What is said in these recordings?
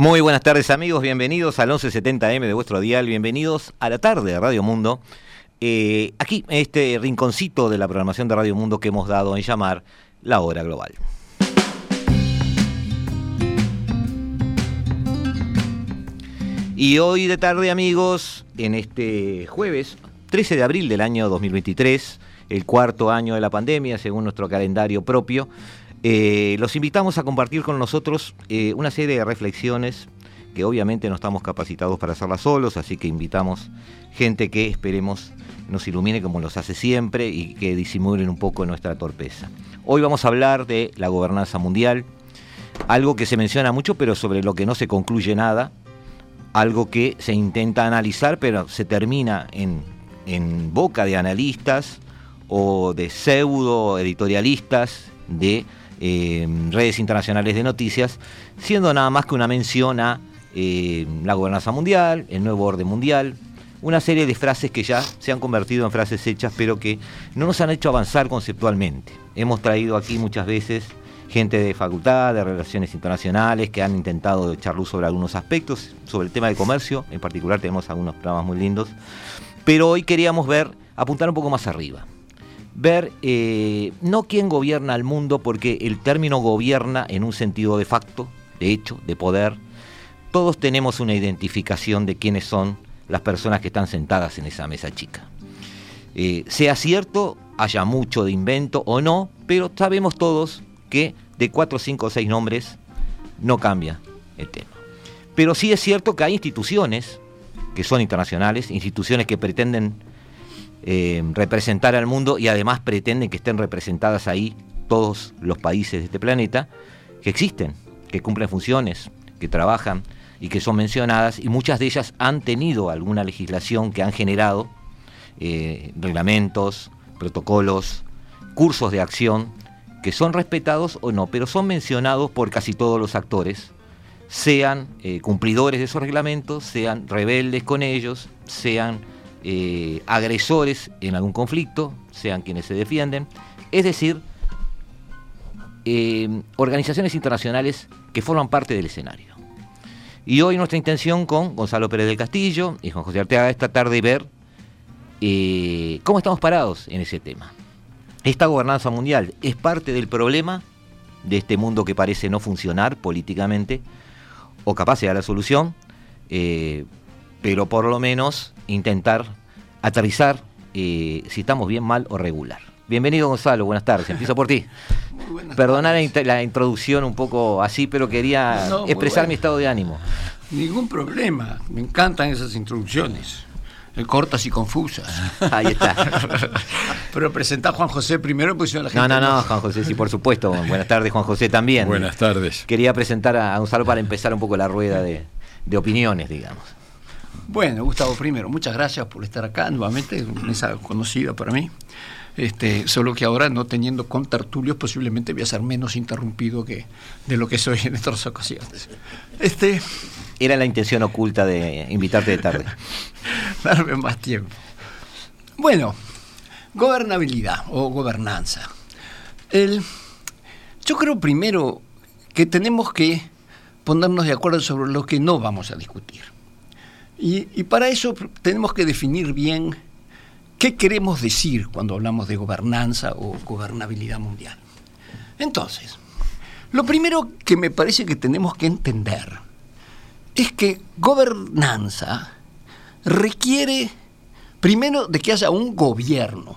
Muy buenas tardes amigos, bienvenidos al 1170M de vuestro dial, bienvenidos a la tarde de Radio Mundo. Eh, aquí, en este rinconcito de la programación de Radio Mundo que hemos dado en llamar La Hora Global. Y hoy de tarde amigos, en este jueves 13 de abril del año 2023, el cuarto año de la pandemia según nuestro calendario propio, eh, los invitamos a compartir con nosotros eh, una serie de reflexiones que obviamente no estamos capacitados para hacerlas solos, así que invitamos gente que esperemos nos ilumine como los hace siempre y que disimulen un poco nuestra torpeza. Hoy vamos a hablar de la gobernanza mundial, algo que se menciona mucho pero sobre lo que no se concluye nada, algo que se intenta analizar pero se termina en, en boca de analistas o de pseudo editorialistas de eh, redes internacionales de noticias, siendo nada más que una mención a eh, la gobernanza mundial, el nuevo orden mundial, una serie de frases que ya se han convertido en frases hechas, pero que no nos han hecho avanzar conceptualmente. Hemos traído aquí muchas veces gente de facultad, de relaciones internacionales, que han intentado echar luz sobre algunos aspectos, sobre el tema de comercio, en particular tenemos algunos programas muy lindos, pero hoy queríamos ver, apuntar un poco más arriba ver eh, no quién gobierna el mundo, porque el término gobierna en un sentido de facto, de hecho, de poder. Todos tenemos una identificación de quiénes son las personas que están sentadas en esa mesa chica. Eh, sea cierto, haya mucho de invento o no, pero sabemos todos que de cuatro, cinco o seis nombres no cambia el tema. Pero sí es cierto que hay instituciones que son internacionales, instituciones que pretenden eh, representar al mundo y además pretenden que estén representadas ahí todos los países de este planeta, que existen, que cumplen funciones, que trabajan y que son mencionadas y muchas de ellas han tenido alguna legislación que han generado eh, reglamentos, protocolos, cursos de acción que son respetados o no, pero son mencionados por casi todos los actores, sean eh, cumplidores de esos reglamentos, sean rebeldes con ellos, sean eh, agresores en algún conflicto, sean quienes se defienden, es decir, eh, organizaciones internacionales que forman parte del escenario. Y hoy nuestra intención con Gonzalo Pérez del Castillo y Juan José Arteaga esta tarde ver eh, cómo estamos parados en ese tema. Esta gobernanza mundial es parte del problema de este mundo que parece no funcionar políticamente, o capaz sea la solución, pero por lo menos intentar aterrizar eh, si estamos bien, mal o regular. Bienvenido Gonzalo, buenas tardes, empiezo por ti. Perdona la, introducción un poco así, pero quería expresar mi estado de ánimo. Ningún problema, me encantan esas introducciones eh, cortas y confusas. Ahí está. Pero presentar a Juan José primero, pues yo la gente. No, no, no, Juan José, sí, por supuesto. Buenas tardes, Juan José también. Buenas tardes. Quería presentar a Gonzalo para empezar un poco la rueda de opiniones, digamos. Bueno, Gustavo, primero, muchas gracias por estar acá nuevamente, mesa conocida para mí. Este, solo que ahora no teniendo contertulios posiblemente voy a ser menos interrumpido que de lo que soy en otras ocasiones. Este, Era la intención oculta de invitarte de tarde. Darme más tiempo. Bueno, gobernabilidad o gobernanza. El, yo creo primero que tenemos que ponernos de acuerdo sobre lo que no vamos a discutir. Y, para eso tenemos que definir bien qué queremos decir cuando hablamos de gobernanza o gobernabilidad mundial. Entonces, lo primero que me parece que tenemos que entender es que gobernanza requiere primero de que haya un gobierno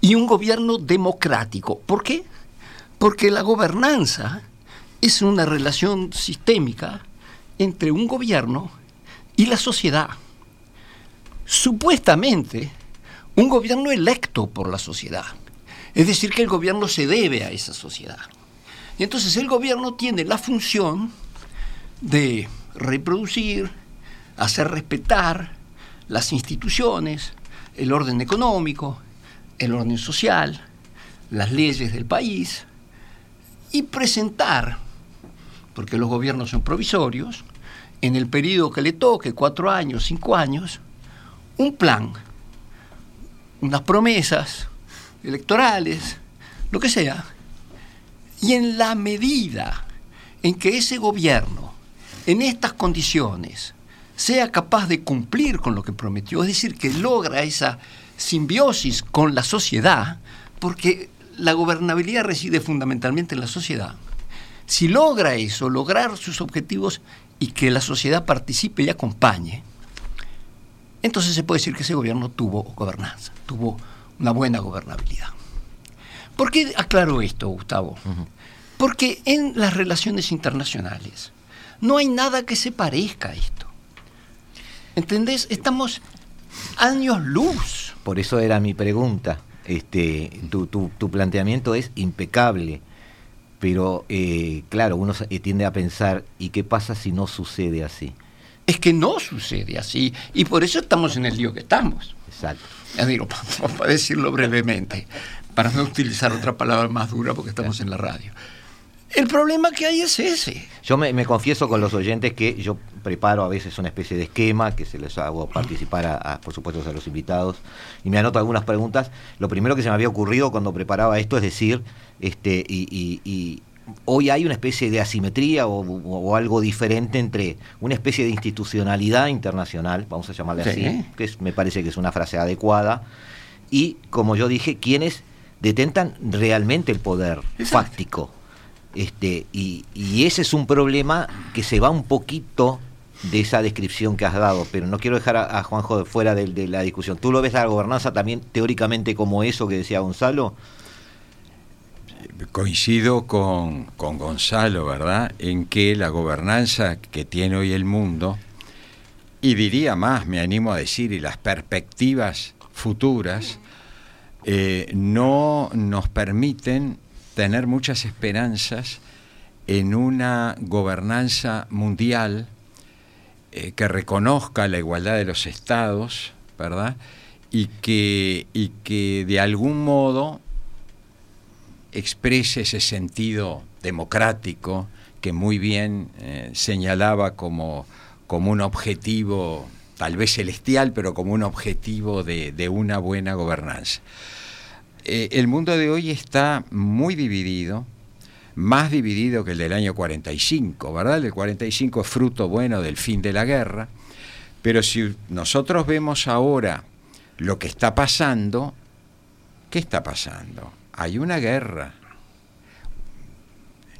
y un gobierno democrático. ¿Por qué? Porque la gobernanza es una relación sistémica entre un gobierno y la sociedad. Supuestamente, un gobierno electo por la sociedad. Es decir, que el gobierno se debe a esa sociedad. Y entonces el gobierno tiene la función de reproducir, hacer respetar las instituciones, el orden económico, el orden social, las leyes del país y presentar, porque los gobiernos son provisorios, en el periodo que le toque, cuatro años, cinco años, un plan, unas promesas electorales, lo que sea, y en la medida en que ese gobierno, en estas condiciones, sea capaz de cumplir con lo que prometió, es decir, que logra esa simbiosis con la sociedad, porque la gobernabilidad reside fundamentalmente en la sociedad. Si logra eso, lograr sus objetivos y que la sociedad participe y acompañe, entonces se puede decir que ese gobierno tuvo gobernanza, tuvo una buena gobernabilidad. ¿Por qué aclaro esto, Gustavo? Porque en las relaciones internacionales no hay nada que se parezca a esto. ¿Entendés? Estamos años luz. Por eso era mi pregunta. Este, tu, tu, planteamiento es impecable, pero eh, claro, uno tiende a pensar, ¿y qué pasa si no sucede así? Es que no sucede así, y por eso estamos en el lío que estamos. Exacto. Ya digo, para decirlo brevemente, para no utilizar otra palabra más dura porque estamos en la radio. El problema que hay es ese. Yo me, confieso con los oyentes que yo preparo a veces una especie de esquema que se les hago participar, a, por supuesto, a los invitados y me anoto algunas preguntas. Lo primero que se me había ocurrido cuando preparaba esto es decir, este, y, hoy hay una especie de asimetría o, algo diferente entre una especie de institucionalidad internacional, vamos a llamarle así, que me parece que es una frase adecuada, y como yo dije, quienes detentan realmente el poder fáctico este, y, ese es un problema que se va un poquito de esa descripción que has dado, pero no quiero dejar a, Juanjo fuera de, la discusión. ¿Tú lo ves la gobernanza también teóricamente como eso que decía Gonzalo? Coincido con, con Gonzalo, ¿verdad? En que la gobernanza que tiene hoy el mundo, y diría más, me animo a decir, y las perspectivas futuras, eh, no nos permiten tener muchas esperanzas en una gobernanza mundial eh, que reconozca la igualdad de los estados, ¿verdad? Y que, y que de algún modo exprese ese sentido democrático que muy bien eh, señalaba como, como un objetivo, tal vez celestial, pero como un objetivo de, de una buena gobernanza. Eh, el mundo de hoy está muy dividido, más dividido que el del año 45, ¿verdad? El 45 es fruto bueno del fin de la guerra, pero si nosotros vemos ahora lo que está pasando, ¿qué está pasando? Hay una guerra.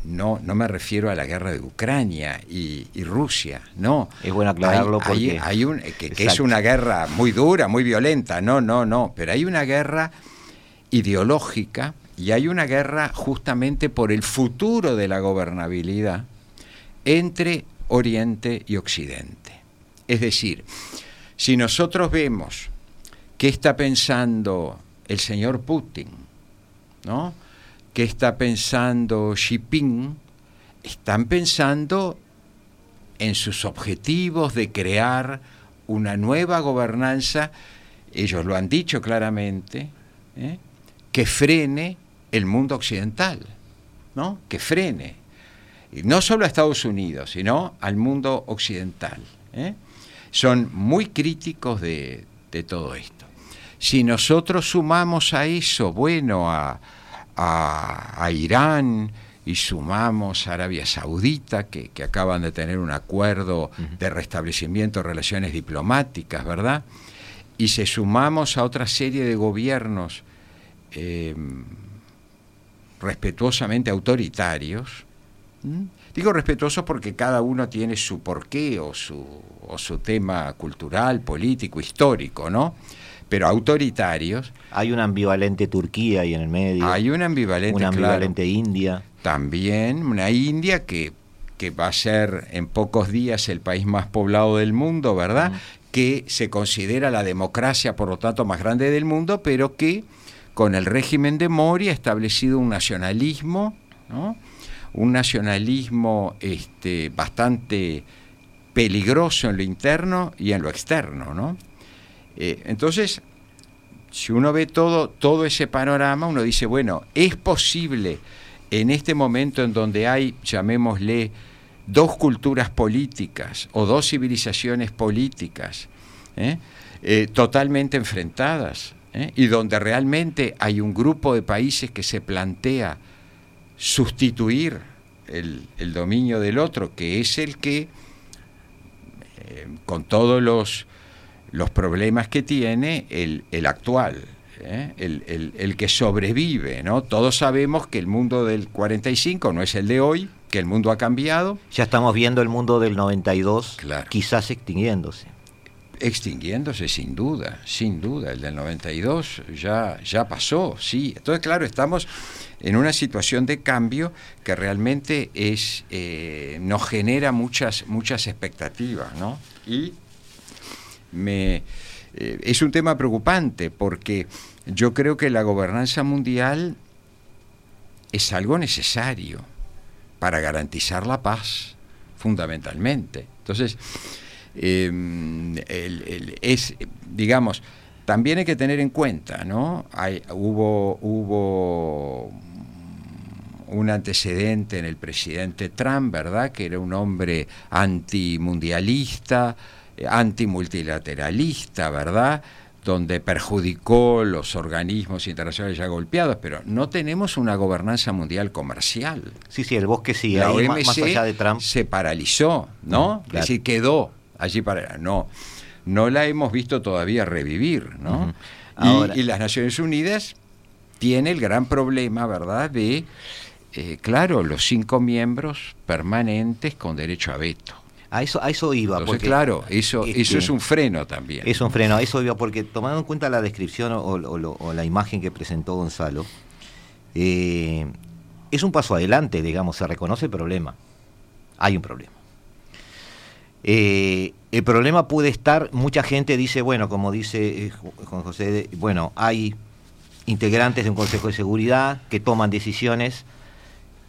No, no me refiero a la guerra de Ucrania y, Rusia, no. Es bueno aclararlo porque... Hay, un, que es una guerra muy dura, muy violenta, no, no, no, pero hay una guerra ideológica y hay una guerra justamente por el futuro de la gobernabilidad entre Oriente y Occidente. Es decir, si nosotros vemos qué está pensando el señor Putin, ¿no? ¿Qué está pensando Xi Jinping? Están pensando en sus objetivos de crear una nueva gobernanza, ellos lo han dicho claramente, ¿eh? Que frene el mundo occidental, ¿no? Que frene. Y no solo a Estados Unidos, sino al mundo occidental. ¿eh? Son muy críticos de, todo esto. Si nosotros sumamos a eso, bueno, a, Irán y sumamos a Arabia Saudita, que, acaban de tener un acuerdo de restablecimiento de relaciones diplomáticas, ¿verdad? Y si sumamos a otra serie de gobiernos eh, respetuosamente autoritarios. Digo respetuosos porque cada uno tiene su porqué o su, o su tema cultural, político, histórico, ¿no? Pero autoritarios. Hay una ambivalente Turquía ahí en el medio. Hay una ambivalente, una ambivalente India. También una India que, que, va a ser en pocos días el país más poblado del mundo, ¿verdad? Que se considera la democracia, por lo tanto, más grande del mundo, pero que con el régimen de Mori ha establecido un nacionalismo, un nacionalismo este, bastante peligroso en lo interno y en lo externo, ¿no? Eh, entonces, si uno ve todo, todo ese panorama, uno dice, bueno, es posible en este momento en donde hay, llamémosle, dos culturas políticas o dos civilizaciones políticas ¿eh? Eh, totalmente enfrentadas y donde realmente hay un grupo de países que se plantea sustituir el, dominio del otro, que es el que, eh, con todos los, los, problemas que tiene, el, actual, ¿eh? el, que sobrevive. ¿no? Todos sabemos que el mundo del 45 no es el de hoy, que el mundo ha cambiado. Ya estamos viendo el mundo del 92 quizás extinguiéndose extinguiéndose sin duda, sin duda. El del 92 ya, ya pasó, sí. Entonces, claro, estamos en una situación de cambio que realmente es, eh, nos genera muchas, muchas expectativas, ¿no? Y me, eh, es un tema preocupante porque yo creo que la gobernanza mundial es algo necesario para garantizar la paz, fundamentalmente. Entonces, em, es, digamos, también hay que tener en cuenta, ¿no? Hay, hubo, hubo un antecedente en el presidente Trump, ¿verdad? Que era un hombre antimundialista, antimultilateralista, ¿verdad? donde perjudicó los organismos internacionales ya golpeados, pero no tenemos una gobernanza mundial comercial. Sí, sí, el bosque sí, la OMC más allá de Trump. se paralizó, ¿no? Es decir, quedó allí para... No, no la hemos visto todavía revivir, ¿no? y, y, las Naciones Unidas tiene el gran problema, ¿verdad?, de eh, claro, los cinco miembros permanentes con derecho a veto. A eso, a eso iba. porque, claro, eso, eso es un freno también. Es un freno, a eso iba, porque tomando en cuenta la descripción o, la imagen que presentó Gonzalo, eh, es un paso adelante, digamos, se reconoce el problema. Hay un problema. Eh, el problema puede estar, mucha gente dice, bueno, como dice Juan José, bueno, hay integrantes de un Consejo de Seguridad que toman decisiones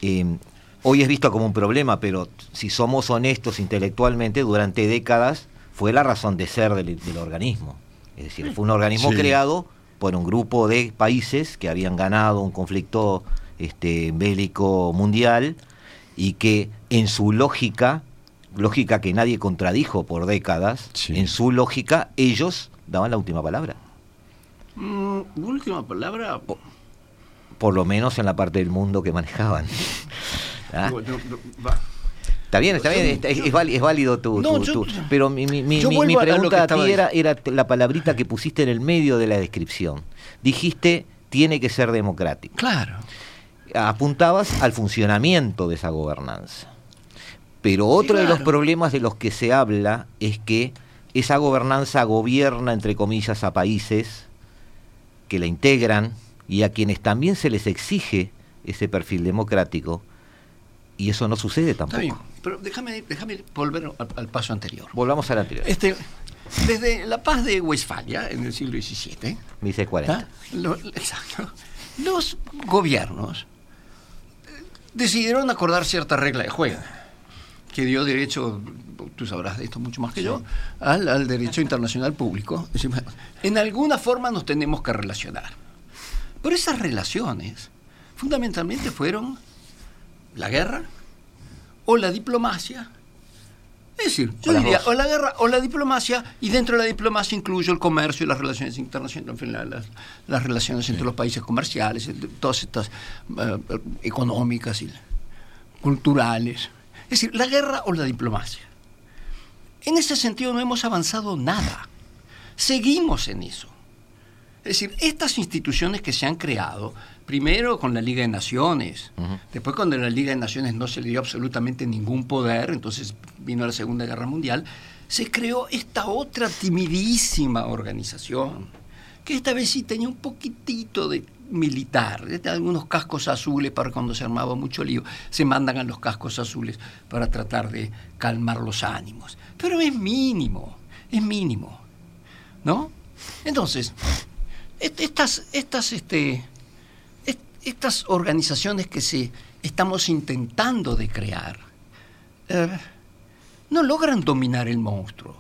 Em, hoy es visto como un problema, pero si somos honestos intelectualmente, durante décadas fue la razón de ser del, organismo. Es decir, fue un organismo creado por un grupo de países que habían ganado un conflicto este, bélico mundial y que en su lógica, lógica que nadie contradijo por décadas, en su lógica ellos daban la última palabra. Mm, última palabra por lo menos en la parte del mundo que manejaban. ¿Ah? Está bien, está bien, es, válido tu, pero mi, pregunta a, ti era, era la palabrita que pusiste en el medio de la descripción. Dijiste, tiene que ser democrático. Claro. Apuntabas al funcionamiento de esa gobernanza. Pero otro de los problemas de los que se habla es que esa gobernanza gobierna, entre comillas, a países que la integran, y a quienes también se les exige ese perfil democrático, y eso no sucede tampoco. Está bien, pero déjame, déjame volver al, paso anterior. Volvamos al anterior. Este, desde la paz de Westfalia, en el siglo XVII, 1640. exacto, los gobiernos decidieron acordar cierta regla de juego que dio derecho, tú sabrás de esto mucho más que yo, al, al, derecho internacional público. En alguna forma nos tenemos que relacionar. Pero esas relaciones fundamentalmente fueron la guerra o la diplomacia. Es decir, yo diría, o la guerra o la diplomacia, y dentro de la diplomacia incluyo el comercio y las relaciones internacionales, en fin, las, relaciones entre los países comerciales, todas estas eh, económicas y culturales. Es decir, la guerra o la diplomacia. En ese sentido no hemos avanzado nada. Seguimos en eso. Es decir, estas instituciones que se han creado, primero con la Liga de Naciones, después cuando la Liga de Naciones no se le dio absolutamente ningún poder, entonces vino la Segunda Guerra Mundial, se creó esta otra timidísima organización, que esta vez sí tenía un poquitito de militar, algunos cascos azules para cuando se armaba mucho lío, se mandan a los cascos azules para tratar de calmar los ánimos. Pero es mínimo, es mínimo, ¿no? Entonces, estas, estas, este, estas organizaciones que se estamos intentando de crear, eh, no logran dominar el monstruo.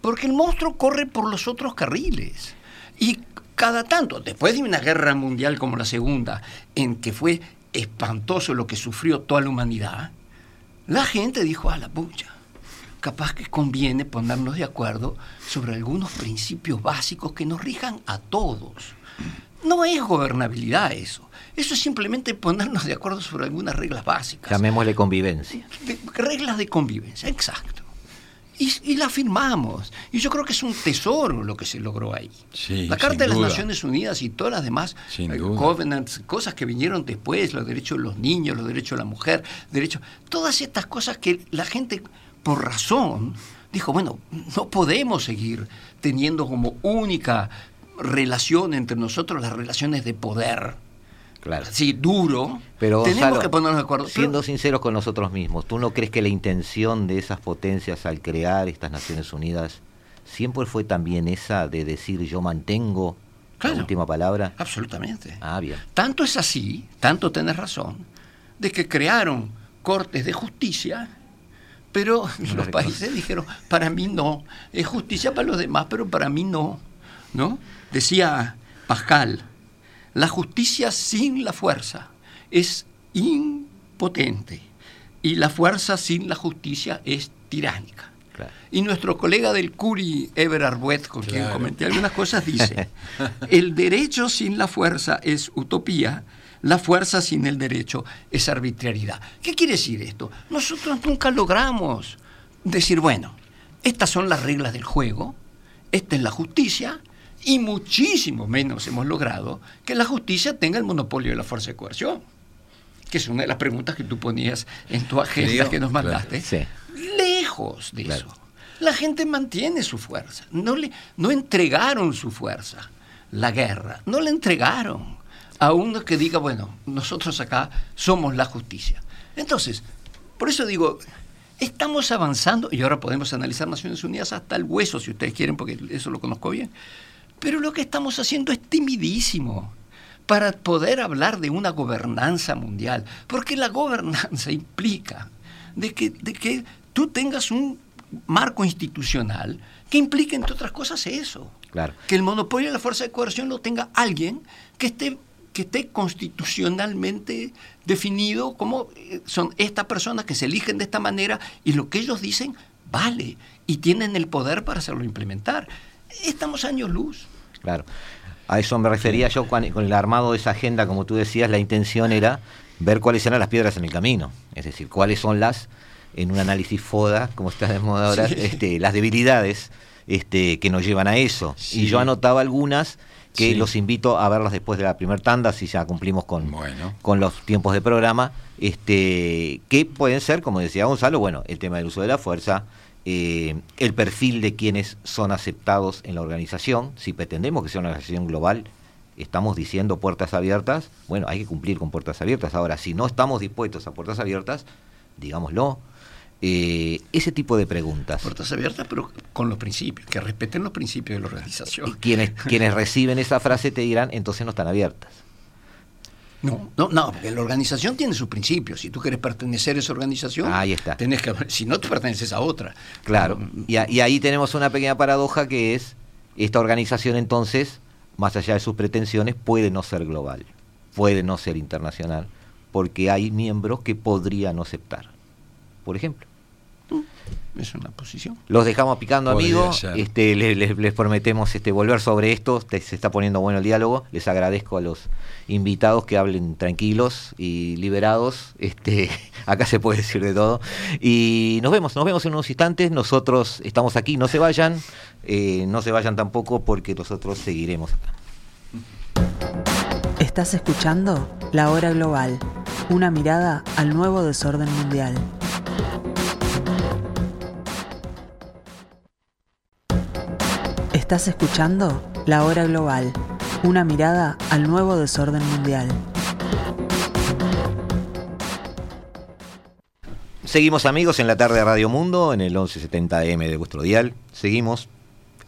Porque el monstruo corre por los otros carriles. Y cada tanto, después de una guerra mundial como la segunda, en que fue espantoso lo que sufrió toda la humanidad, la gente dijo, a la pucha, capaz que conviene ponernos de acuerdo sobre algunos principios básicos que nos rijan a todos. No es gobernabilidad eso. Eso es simplemente ponernos de acuerdo sobre algunas reglas básicas. Llamémosle convivencia. reglas de convivencia, exacto. Y, la firmamos. Y yo creo que es un tesoro lo que se logró ahí. la Carta de las Naciones Unidas y todas las demás eh, covenants, cosas que vinieron después, los derechos de los niños, los derechos de la mujer, derechos, todas estas cosas que la gente, por razón, dijo, bueno, no podemos seguir teniendo como única relación entre nosotros las relaciones de poder Claro. Sí, duro. Pero tenemos que ponernos de acuerdo. Siendo sinceros con nosotros mismos, ¿tú no crees que la intención de esas potencias al crear estas Naciones Unidas siempre fue también esa de decir yo mantengo la última palabra? Absolutamente. Ah, bien. Tanto es así, tanto tenés razón, de que crearon cortes de justicia, pero los países dijeron, para mí no, es justicia para los demás, pero para mí no. ¿No? Decía Pascal, la justicia sin la fuerza es impotente y la fuerza sin la justicia es tiránica. Y nuestro colega del Curi, Ever Arbuet, con quien comenté algunas cosas, dice, el derecho sin la fuerza es utopía, la fuerza sin el derecho es arbitrariedad. ¿Qué quiere decir esto? Nosotros nunca logramos decir, bueno, estas son las reglas del juego, esta es la justicia, y muchísimo menos hemos logrado que la justicia tenga el monopolio de la fuerza de coerción, que es una de las preguntas que tú ponías en tu agenda que nos mandaste. Lejos de eso. La gente mantiene su fuerza. No, le, no entregaron su fuerza. La guerra. No la entregaron a uno que diga, bueno, nosotros acá somos la justicia. Entonces, por eso digo, estamos avanzando, y ahora podemos analizar Naciones Unidas hasta el hueso, si ustedes quieren, porque eso lo conozco bien. Pero lo que estamos haciendo es timidísimo para poder hablar de una gobernanza mundial, porque la gobernanza implica de que, de que tú tengas un marco institucional que implique, entre otras cosas, eso. Claro. Que el monopolio de la fuerza de coerción lo tenga alguien que esté, que esté constitucionalmente definido como eh, son estas personas que se eligen de esta manera y lo que ellos dicen vale y tienen el poder para hacerlo implementar estamos años luz. Claro. A eso me refería yo con, el armado de esa agenda, como tú decías, la intención era ver cuáles eran las piedras en el camino, es decir, cuáles son las, en un análisis FODA, como está de moda ahora, este, las debilidades este, que nos llevan a eso. Y yo anotaba algunas que los invito a verlas después de la primera tanda, si ya cumplimos con, con los tiempos de programa, este, que pueden ser, como decía Gonzalo, bueno, el tema del uso de la fuerza, eh, el perfil de quienes son aceptados en la organización. Si pretendemos que sea una organización global, estamos diciendo puertas abiertas, bueno, hay que cumplir con puertas abiertas. Ahora, si no estamos dispuestos a puertas abiertas, digámoslo. Eh, ese tipo de preguntas. Puertas abiertas, pero con los principios, que respeten los principios de la organización. Quienes, quienes reciben esa frase te dirán, entonces no están abiertas. No, no, no, porque la organización tiene sus principios. Si tú quieres pertenecer a esa organización, ahí está. Tenés que, si no, tú perteneces a otra. Claro. Y, y, ahí tenemos una pequeña paradoja que es, esta organización entonces, más allá de sus pretensiones, puede no ser global, puede no ser internacional, porque hay miembros que podrían no aceptar. Por ejemplo. Es una posición. Los dejamos picando, amigos. Este, les, prometemos este, volver sobre esto. se está poniendo bueno el diálogo. Les agradezco a los invitados que hablen tranquilos y liberados. Este, acá se puede decir de todo. Y nos vemos, nos vemos en unos instantes. Nosotros estamos aquí, no se vayan. Eh, no se vayan tampoco porque nosotros seguiremos acá. Estás escuchando La Hora Global, una mirada al nuevo desorden mundial. Estás escuchando La Hora Global, una mirada al nuevo desorden mundial. Seguimos amigos en la tarde de Radio Mundo, en el 1170M de vuestro dial. Seguimos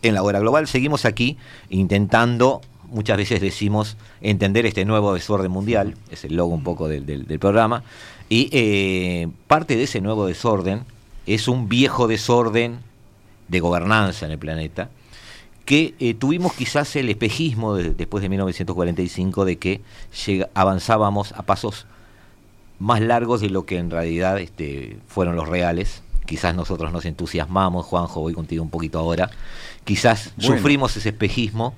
en la hora global, seguimos aquí intentando muchas veces decimos entender este nuevo desorden mundial, es el logo un poco del, programa, y eh, parte de ese nuevo desorden es un viejo desorden de gobernanza en el planeta, que eh, tuvimos quizás el espejismo después de 1945 de que avanzábamos a pasos más largos de lo que en realidad este, fueron los reales. Quizás nosotros nos entusiasmamos, Juanjo, voy contigo un poquito ahora. Quizás sufrimos ese espejismo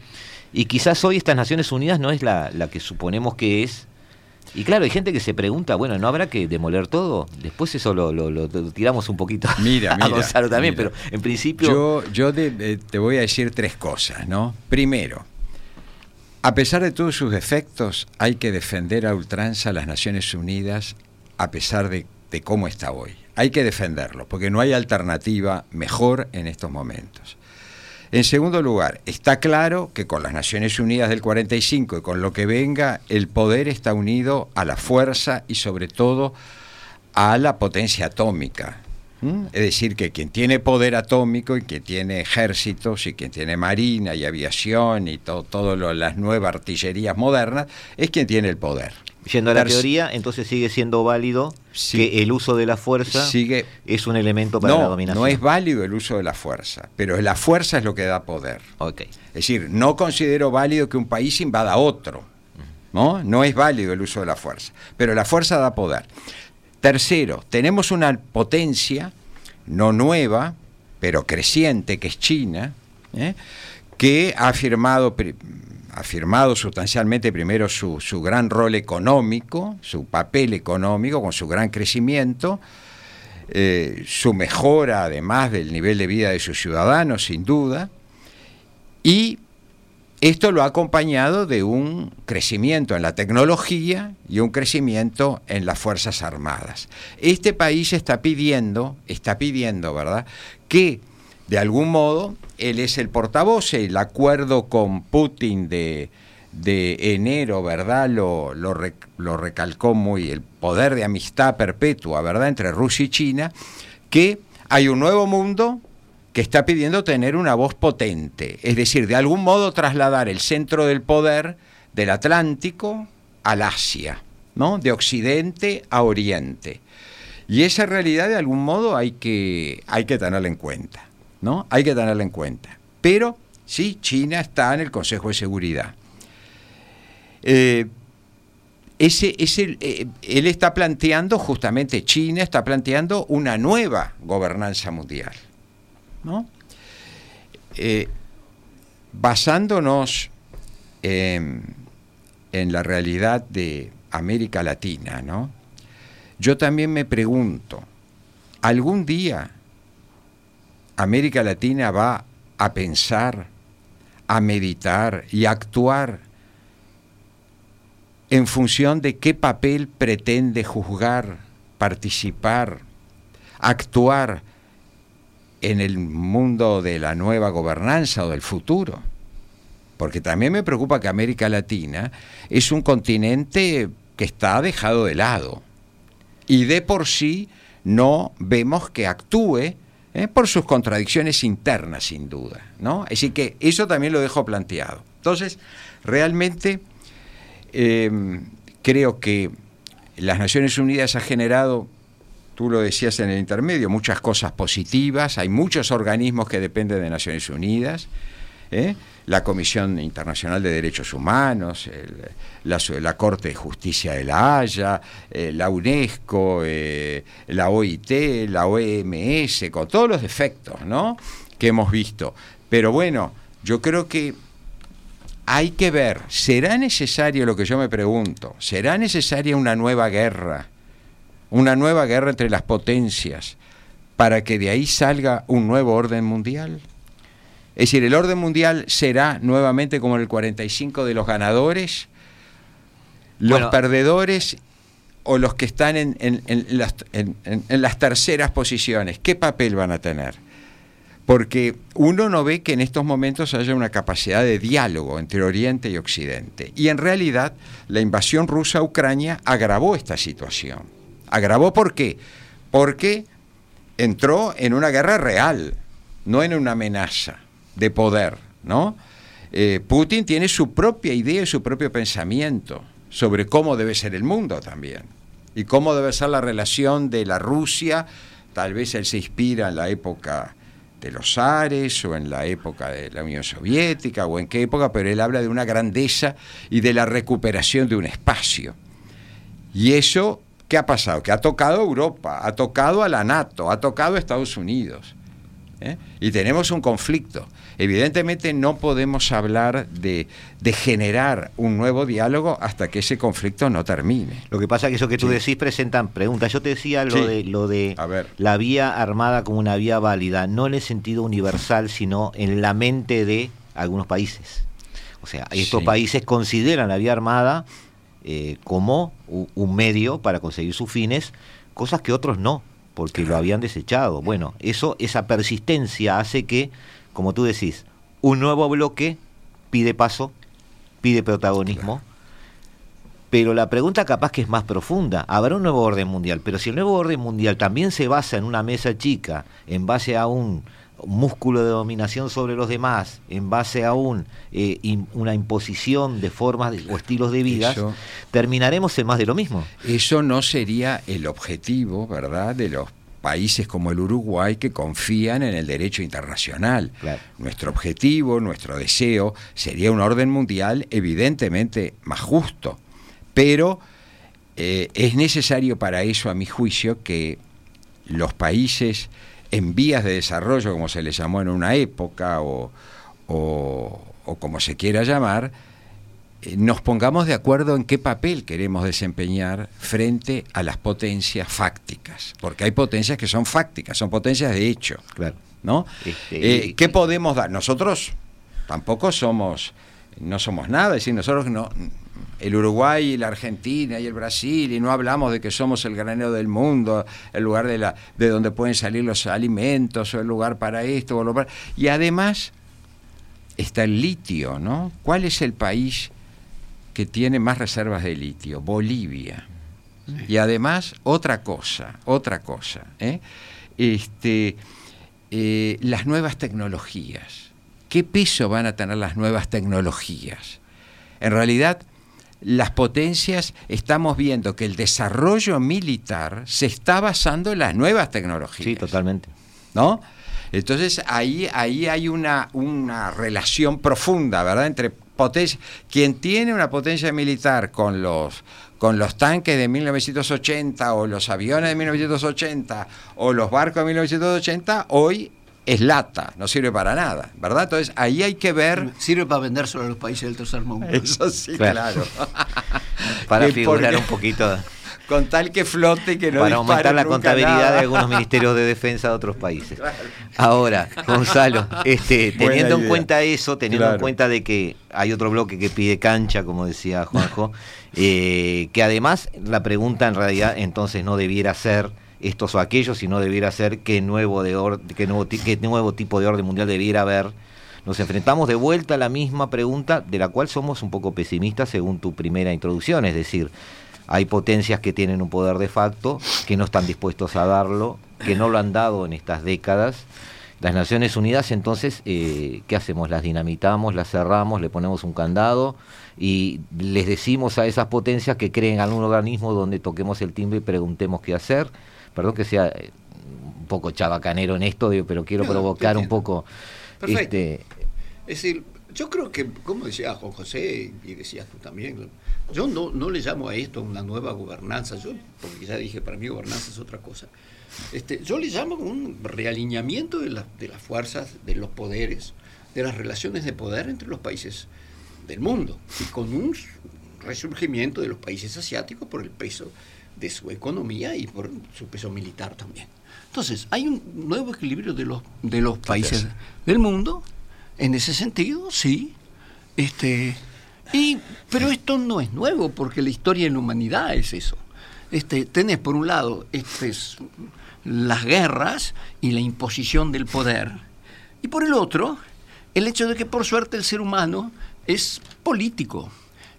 y quizás hoy estas Naciones Unidas no es la, la que suponemos que es y claro, hay gente que se pregunta, bueno, ¿no habrá que demoler todo? Después eso lo, lo, tiramos un poquito mira, a Gonzalo también, pero en principio... Yo, yo te, te, voy a decir tres cosas, ¿no? Primero, a pesar de todos sus defectos, hay que defender a ultranza a las Naciones Unidas a pesar de, de cómo está hoy. Hay que defenderlo, porque no hay alternativa mejor en estos momentos. En segundo lugar, está claro que con las Naciones Unidas del 45 y con lo que venga, el poder está unido a la fuerza y sobre todo a la potencia atómica. Es decir, que quien tiene poder atómico y quien tiene ejércitos y quien tiene marina y aviación y todas todo las nuevas artillerías modernas es quien tiene el poder. Yendo a la teoría, entonces sigue siendo válido que el uso de la fuerza sigue, es un elemento para la dominación. No es válido el uso de la fuerza, pero la fuerza es lo que da poder. Okay. Es decir, no considero válido que un país invada a otro. ¿no? no es válido el uso de la fuerza, pero la fuerza da poder. Tercero, tenemos una potencia no nueva, pero creciente, que es China, ¿eh? que ha afirmado afirmado sustancialmente primero su, gran rol económico, su papel económico con su gran crecimiento, eh, su mejora además del nivel de vida de sus ciudadanos, sin duda, y esto lo ha acompañado de un crecimiento en la tecnología y un crecimiento en las Fuerzas Armadas. Este país está pidiendo, está pidiendo, ¿verdad?, que de algún modo, él es el portavoz, el acuerdo con Putin de, enero, ¿verdad? Lo, lo, recalcó muy, el poder de amistad perpetua, ¿verdad?, entre Rusia y China, que hay un nuevo mundo que está pidiendo tener una voz potente, es decir, de algún modo trasladar el centro del poder del Atlántico al Asia, ¿no? De Occidente a Oriente. Y esa realidad de algún modo hay que, hay que tenerla en cuenta. ¿no? Hay que tenerla en cuenta. Pero sí, China está en el Consejo de Seguridad. Eh, ese, eh, él está planteando, justamente China está planteando una nueva gobernanza mundial. ¿No? Eh, basándonos en la realidad de América Latina, ¿no? yo también me pregunto, ¿algún día América Latina va a pensar, a meditar y a actuar en función de qué papel pretende juzgar, participar, actuar en el mundo de la nueva gobernanza o del futuro. Porque también me preocupa que América Latina es un continente que está dejado de lado y de por sí no vemos que actúe ¿eh? por sus contradicciones internas, sin duda. ¿no? Así que eso también lo dejo planteado. Entonces, realmente em, creo que las Naciones Unidas ha generado, tú lo decías en el intermedio, muchas cosas positivas, hay muchos organismos que dependen de Naciones Unidas. ¿eh? la Comisión Internacional de Derechos Humanos, la, Corte de Justicia de la Haya, eh, la UNESCO, eh, la OIT, la OMS, con todos los defectos ¿no? que hemos visto. Pero bueno, yo creo que hay que ver, ¿será necesario lo que yo me pregunto? ¿Será necesaria una nueva guerra? Una nueva guerra entre las potencias para que de ahí salga un nuevo orden mundial? Es decir, el orden mundial será nuevamente como en el 45 de los ganadores, los perdedores o los que están en, las, en, las, terceras posiciones. ¿Qué papel van a tener? Porque uno no ve que en estos momentos haya una capacidad de diálogo entre Oriente y Occidente. Y en realidad la invasión rusa a Ucrania agravó esta situación. ¿Agravó por qué? Porque entró en una guerra real, no en una amenaza de poder, ¿no? eh, Putin tiene su propia idea y su propio pensamiento sobre cómo debe ser el mundo también y cómo debe ser la relación de la Rusia. Tal vez él se inspira en la época de los Ares o en la época de la Unión Soviética o en qué época, pero él habla de una grandeza y de la recuperación de un espacio. Y eso, ¿qué ha pasado? Que ha tocado Europa, ha tocado a la NATO, ha tocado a Estados Unidos. ¿eh? Y tenemos un conflicto. Evidentemente no podemos hablar de, generar un nuevo diálogo hasta que ese conflicto no termine. Lo que pasa es que eso que tú decís presentan preguntas. Yo te decía lo de, lo de la vía armada como una vía válida, no en el sentido universal, sino en la mente de algunos países. O sea, estos países consideran la vía armada eh, como un medio para conseguir sus fines, cosas que otros no, porque lo habían desechado. Bueno, eso, esa persistencia hace que como tú decís, un nuevo bloque pide paso, pide protagonismo. Pero la pregunta capaz que es más profunda. Habrá un nuevo orden mundial, pero si el nuevo orden mundial también se basa en una mesa chica, en base a un músculo de dominación sobre los demás, en base a un, eh, una imposición de formas o estilos de vida, terminaremos en más de lo mismo. Eso no sería el objetivo, ¿verdad?, de los países como el Uruguay que confían en el derecho internacional. Nuestro objetivo, nuestro deseo sería un orden mundial evidentemente más justo, pero eh, es necesario para eso, a mi juicio, que los países en vías de desarrollo, como se les llamó en una época, o como se quiera llamar, eh, nos pongamos de acuerdo en qué papel queremos desempeñar frente a las potencias fácticas, porque hay potencias que son fácticas, son potencias de hecho. Claro. ¿no? Este, eh, ¿Qué podemos dar? Nosotros tampoco somos, no somos nada, es decir, nosotros no, el Uruguay y la Argentina y el Brasil, y no hablamos de que somos el granero del mundo, el lugar de, la, de donde pueden salir los alimentos, o el lugar para esto, o lo para... y además está el litio, ¿no? ¿Cuál es el país? que tiene más reservas de litio, Bolivia. Y además, otra cosa, otra cosa, ¿eh? este, eh, las nuevas tecnologías. ¿Qué peso van a tener las nuevas tecnologías? En realidad, las potencias estamos viendo que el desarrollo militar se está basando en las nuevas tecnologías. Sí, totalmente. ¿No? Entonces ahí, ahí hay una, una relación profunda, ¿verdad?, entre potencia, quien tiene una potencia militar con los con los tanques de 1980 o los aviones de 1980 o los barcos de 1980, hoy es lata, no sirve para nada, ¿verdad? Entonces ahí hay que ver... Sirve para vender solo a los países del tercer mundo. Eso sí, claro. para figurar un poquito con tal que flote y que no Para aumentar la contabilidad de algunos ministerios de defensa de otros países. Ahora, Gonzalo, este, teniendo en cuenta eso, teniendo en cuenta de que hay otro bloque que pide cancha, como decía Juanjo, eh, que además la pregunta en realidad entonces no debiera ser estos o aquellos, sino debiera ser qué nuevo, qué nuevo, qué nuevo tipo de orden mundial debiera haber nos enfrentamos de vuelta a la misma pregunta de la cual somos un poco pesimistas según tu primera introducción, es decir, hay potencias que tienen un poder de facto, que no están dispuestos a darlo, que no lo han dado en estas décadas. Las Naciones Unidas, entonces, eh, ¿qué hacemos? Las dinamitamos, las cerramos, le ponemos un candado y les decimos a esas potencias que creen algún organismo donde toquemos el timbre y preguntemos qué hacer. Perdón que sea eh, un poco chabacanero en esto, pero quiero provocar un poco... Este, es decir, yo creo que, como decía Juan José y decías tú también, yo no, no le llamo a esto una nueva gobernanza, yo, porque ya dije, para mí gobernanza es otra cosa. Este, yo le llamo un realineamiento de, de las fuerzas, de los poderes, de las relaciones de poder entre los países del mundo, y con un resurgimiento de los países asiáticos por el peso de su economía y por su peso militar también. Entonces, hay un nuevo equilibrio de los, de los países del mundo, en ese sentido, sí. Este, y, pero esto no es nuevo, porque la historia de la humanidad es eso. Este, tenés por un lado este, las guerras y la imposición del poder, y por el otro, el hecho de que por suerte el ser humano es político.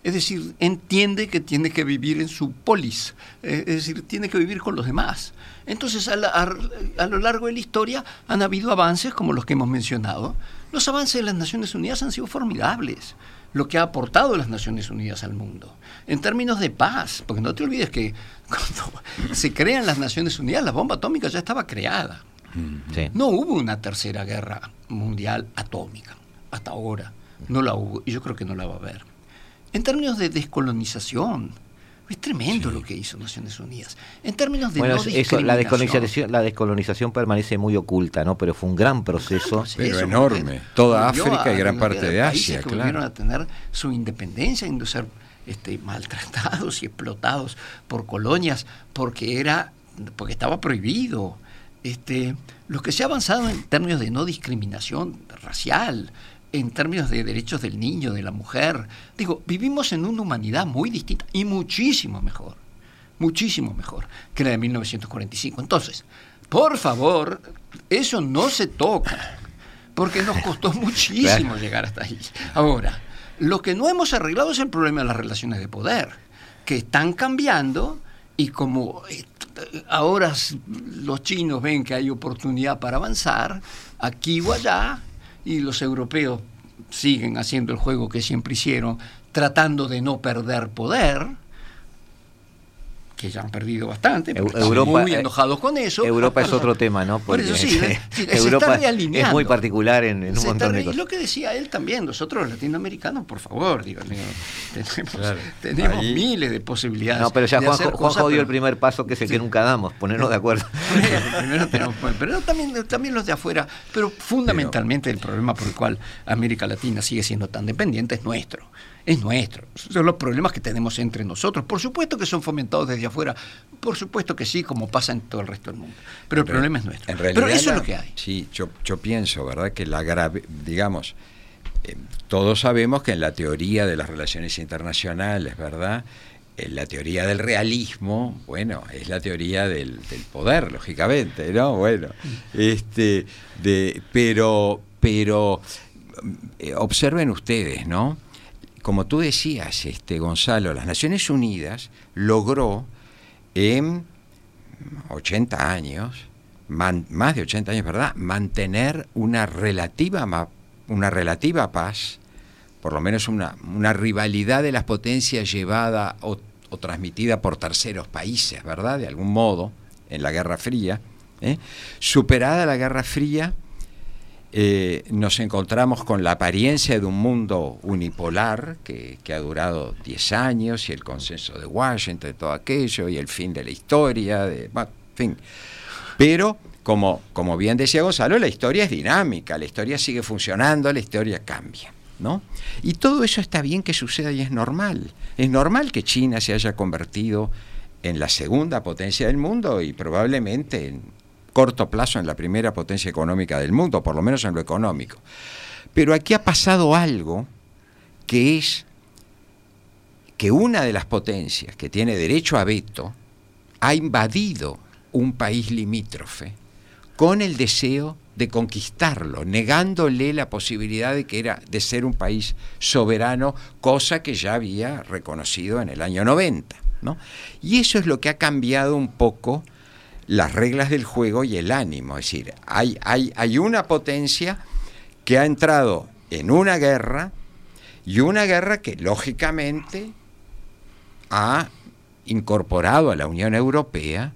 Es decir, entiende que tiene que vivir en su polis, eh, es decir, tiene que vivir con los demás. Entonces, a, a, lo largo de la historia han habido avances como los que hemos mencionado, Los avances de las Naciones Unidas han sido formidables. Lo que ha aportado las Naciones Unidas al mundo. En términos de paz, porque no te olvides que cuando se crean las Naciones Unidas, la bomba atómica ya estaba creada. No hubo una tercera guerra mundial atómica hasta ahora. No la hubo y yo creo que no la va a haber. En términos de descolonización, es tremendo lo que hizo Naciones Unidas. En términos de bueno, no eso, la descolonización, la descolonización permanece muy oculta, ¿no? Pero fue un gran proceso. pero enorme. Toda África y gran parte de Asia, que claro. a tener su independencia y ser este, maltratados y explotados por colonias porque era porque estaba prohibido. Este, lo que se ha avanzado en términos de no discriminación racial, en términos de derechos del niño, de la mujer. Digo, vivimos en una humanidad muy distinta y muchísimo mejor, muchísimo mejor que la de 1945. Entonces, por favor, eso no se toca, porque nos costó muchísimo llegar hasta ahí. Ahora, lo que no hemos arreglado es el problema de las relaciones de poder, que están cambiando y como eh, ahora los chinos ven que hay oportunidad para avanzar, aquí o allá, y los europeos siguen haciendo el juego que siempre hicieron, tratando de no perder poder, que ya han perdido bastante, Europa, están muy enojados con eso. Europa es otro tema, ¿no? Porque por eso sí, se, se Europa está es muy particular en, en un montón de cosas. Y lo que decía él también, nosotros los latinoamericanos, por favor, digo, tenemos, claro. tenemos miles de posibilidades. No, pero ya Juanjo, Juanjo dio el primer paso que es el sí. que nunca damos, ponernos de acuerdo. Primero tenemos, pero también, también los de afuera, pero fundamentalmente pero, el problema por el cual América Latina sigue siendo tan dependiente es nuestro es nuestro. Son los problemas que tenemos entre nosotros. Por supuesto que son fomentados desde afuera, por supuesto que sí, como pasa en todo el resto del mundo. Pero el problema es nuestro. En realidad, Pero eso es lo que hay. Sí, yo, yo pienso, ¿verdad? Que la grave, digamos, eh, todos sabemos que en la teoría de las relaciones internacionales, ¿verdad? En la teoría del realismo, bueno, es la teoría del, del poder, lógicamente, ¿no? Bueno, este, de, pero, pero eh, observen ustedes, ¿no? Como tú decías, este, Gonzalo, las Naciones Unidas logró en 80 años, más de 80 años, ¿verdad?, mantener una relativa, una relativa paz, por lo menos una, rivalidad de las potencias llevada o, o, transmitida por terceros países, ¿verdad?, de algún modo, en la Guerra Fría. ¿eh? Superada la Guerra Fría, eh, nos encontramos con la apariencia de un mundo unipolar que, ha durado 10 años y el consenso de Washington, y todo aquello, y el fin de la historia, de, bueno, en fin. Pero, como, como bien decía Gonzalo, la historia es dinámica, la historia sigue funcionando, la historia cambia. ¿no? Y todo eso está bien que suceda y es normal. Es normal que China se haya convertido en la segunda potencia del mundo y probablemente en, corto plazo en la primera potencia económica del mundo, por lo menos en lo económico. Pero aquí ha pasado algo que es que una de las potencias que tiene derecho a veto ha invadido un país limítrofe con el deseo de conquistarlo, negándole la posibilidad de que era de ser un país soberano, cosa que ya había reconocido en el año 90. ¿no? Y eso es lo que ha cambiado un poco las reglas del juego y el ánimo. Es decir, hay, hay, hay una potencia que ha entrado en una guerra y una guerra que lógicamente ha incorporado a la Unión Europea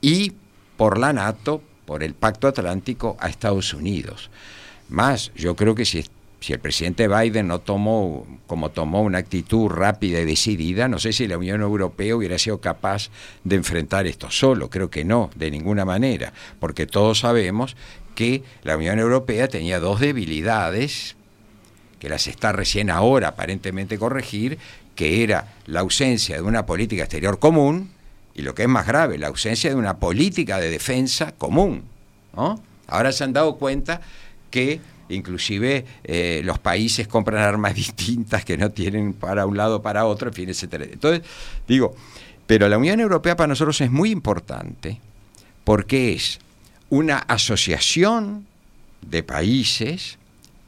y por la NATO, por el Pacto Atlántico, a Estados Unidos. Más, yo creo que si si el presidente Biden no tomó, como tomó una actitud rápida y decidida, no sé si la Unión Europea hubiera sido capaz de enfrentar esto solo, creo que no, de ninguna manera, porque todos sabemos que la Unión Europea tenía dos debilidades, que las está recién ahora aparentemente corregir, que era la ausencia de una política exterior común y lo que es más grave, la ausencia de una política de defensa común. Ahora se han dado cuenta que inclusive eh, los países compran armas distintas que no tienen para un lado para otro, en fin, etcétera. Entonces, digo, pero la Unión Europea para nosotros es muy importante porque es una asociación de países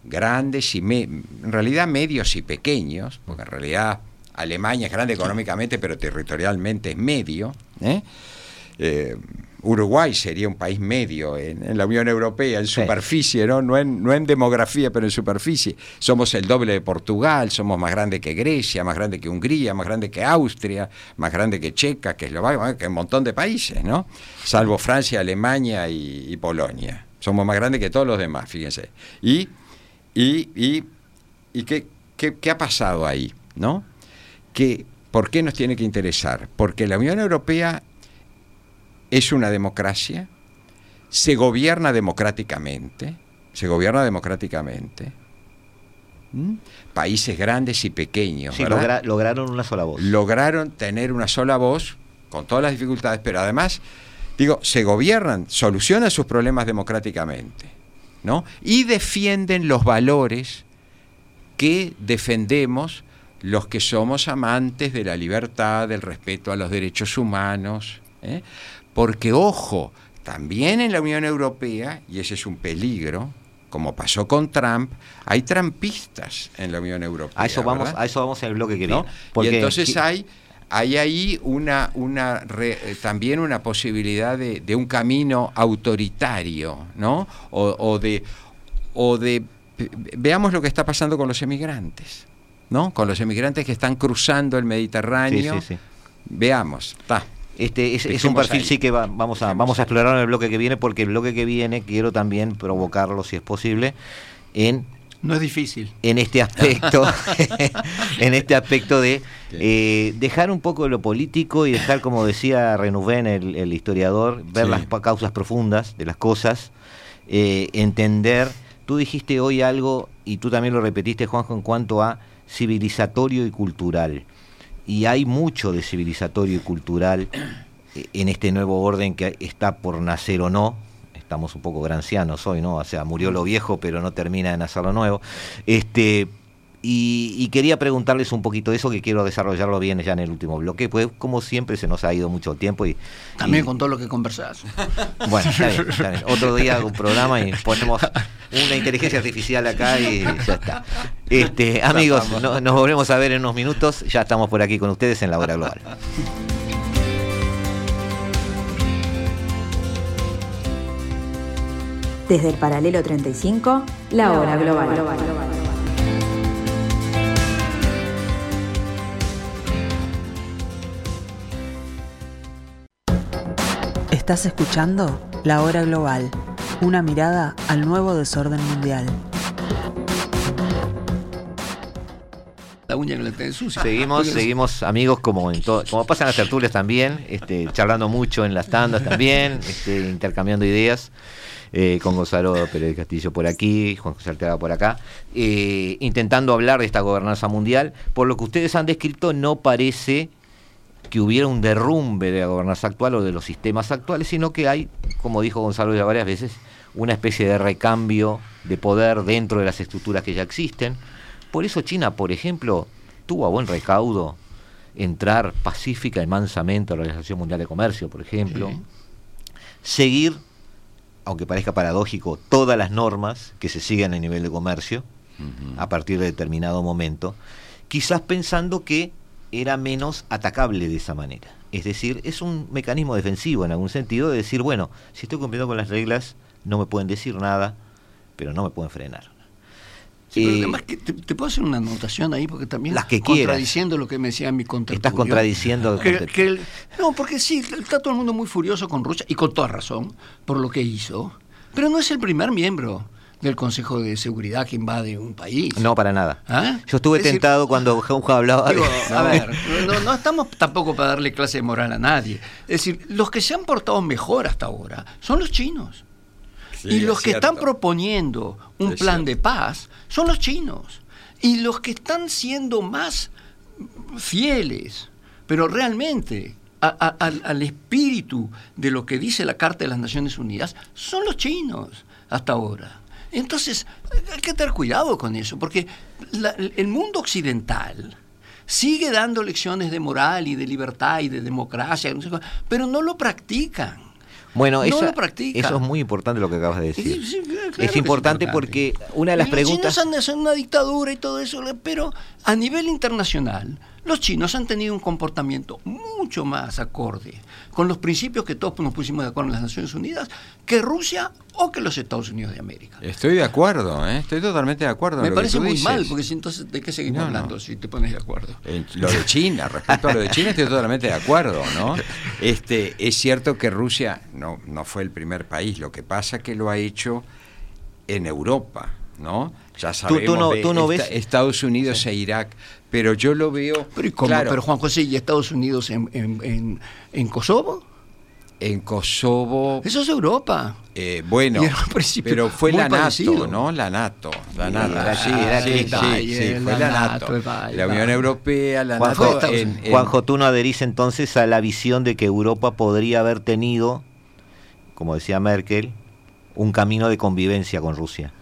grandes y me, en realidad medios y pequeños, porque en realidad Alemania es grande económicamente, pero territorialmente es medio. ¿eh? Eh, Uruguay sería un país medio en, la Unión Europea, en superficie, ¿no? No en, no en demografía, pero en superficie. Somos el doble de Portugal, somos más grande que Grecia, más grande que Hungría, más grande que Austria, más grande que Checa, que Eslovaquia, que un montón de países, ¿no? Salvo Francia, Alemania y, Polonia. Somos más grandes que todos los demás, fíjense. Y, y, y, qué, qué, ha pasado ahí, ¿no? Que, ¿Por qué nos tiene que interesar? Porque la Unión Europea es una democracia, se gobierna democráticamente, se gobierna democráticamente. Países grandes y pequeños. Sí, lograron una sola voz. Lograron tener una sola voz, con todas las dificultades, pero además, digo, se gobiernan, solucionan sus problemas democráticamente, ¿no? Y defienden los valores que defendemos los que somos amantes de la libertad, del respeto a los derechos humanos. ¿eh? Porque, ojo, también en la Unión Europea, y ese es un peligro, como pasó con Trump, hay trampistas en la Unión Europea. A eso vamos, a eso vamos en el bloque que viene. y entonces hay, hay ahí una, una eh, también una posibilidad de, un camino autoritario, ¿no? O, de, o de veamos lo que está pasando con los emigrantes, ¿no? Con los emigrantes que están cruzando el Mediterráneo. Veamos, está. Este, es, un perfil sí que vamos, a, vamos a explorar en el bloque que viene, porque el bloque que viene quiero también provocarlo, si es posible, en no es difícil. En este aspecto, en este aspecto de eh, dejar un poco de lo político y dejar, como decía Renouven, el, historiador, ver las causas profundas de las cosas, eh, entender. Tú dijiste hoy algo, y tú también lo repetiste, Juanjo, en cuanto a civilizatorio y cultural y hay mucho de civilizatorio y cultural eh, en este nuevo orden que está por nacer o no. Estamos un poco grancianos hoy, ¿no? O sea, murió lo viejo, pero no termina de nacer lo nuevo. Este, y, quería preguntarles un poquito de eso, que quiero desarrollarlo bien ya en el último bloque, pues como siempre se nos ha ido mucho tiempo. y También con todo lo que conversás. Bueno, otro día un programa y ponemos una inteligencia artificial acá y ya está. Este, amigos, nos volvemos a ver en unos minutos, ya estamos por aquí con ustedes en la hora global. Desde el paralelo 35, la hora global. Estás escuchando La Hora Global, una mirada al nuevo desorden mundial. La uña que le sucia. Seguimos, seguimos amigos como en todo, como pasan las tertulias también, este, charlando mucho en las tandas también, este, intercambiando ideas. Eh, con Gonzalo Pérez Castillo por aquí, Juan José Arteaga por acá, eh, intentando hablar de esta gobernanza mundial. Por lo que ustedes han descrito, no parece que hubiera un derrumbe de la gobernanza actual o de los sistemas actuales, sino que hay, como dijo Gonzalo ya varias veces, una especie de recambio de poder dentro de las estructuras que ya existen. Por eso China, por ejemplo, tuvo a buen recaudo entrar pacífica y mansamente a la Organización Mundial de Comercio, por ejemplo, seguir, aunque parezca paradójico, todas las normas que se siguen a nivel de comercio a partir de determinado momento, quizás pensando que era menos atacable de esa manera. Es decir, es un mecanismo defensivo en algún sentido de decir, bueno, si estoy cumpliendo con las reglas, no me pueden decir nada, pero no me pueden frenar. Sí, pero además que te, puedo hacer una anotación ahí porque también las que contradiciendo lo que me decía mi contertulio. Estás contradiciendo. Que, no, porque sí, está todo el mundo muy furioso con Rusia y con toda razón por lo que hizo, pero no es el primer miembro del Consejo de Seguridad que invade un país. No, para nada. ¿Ah? Yo estuve tentado cuando Jauja hablaba de... A ver, no, estamos tampoco para darle clase de moral a nadie. Es decir, los que se han portado mejor hasta ahora son los chinos. y los que están proponiendo un plan de paz son los chinos. Y los que están siendo más fieles, pero realmente al espíritu de lo que dice la Carta de las Naciones Unidas, son los chinos hasta ahora. Entonces, hay que tener cuidado con eso, porque el mundo occidental sigue dando lecciones de moral y de libertad y de democracia, pero no lo practican. Bueno, eso es muy importante lo que acabas de decir. es importante porque una de las preguntas... Los chinos han una dictadura y todo eso, pero a nivel internacional los chinos han tenido un comportamiento mucho más acorde con los principios que todos nos pusimos de acuerdo en las Naciones Unidas que Rusia o que los Estados Unidos de América. Estoy de acuerdo, ¿eh? estoy totalmente de acuerdo. en Me que parece tú muy dices. mal, porque si entonces, ¿de qué seguimos No, no. hablando si te pones de acuerdo? En lo de China, respecto a lo de China estoy totalmente de acuerdo, ¿no? Este, es cierto que Rusia no, no fue el primer país, lo que pasa que lo ha hecho en Europa, ¿no? Ya sabemos tú no- de tú no esta- ves- Estados Unidos e Irak, pero yo lo veo Pero, ¿y cómo? claro, Pero Juan José y Estados Unidos en, en, en- en Kosovo, en Kosovo, eso es Europa. eh, bueno, pero fue la NATO. ¿no? La NATO, la NATO, era- sí, era sí, Clinton. sí, Vaya, sí, fue la NATO, la Unión. Europea, la Juanjo, NATO, en- en- Juanjo, tú no adherís entonces a la visión de que Europa podría haber tenido, como decía Merkel, un camino de convivencia con Rusia.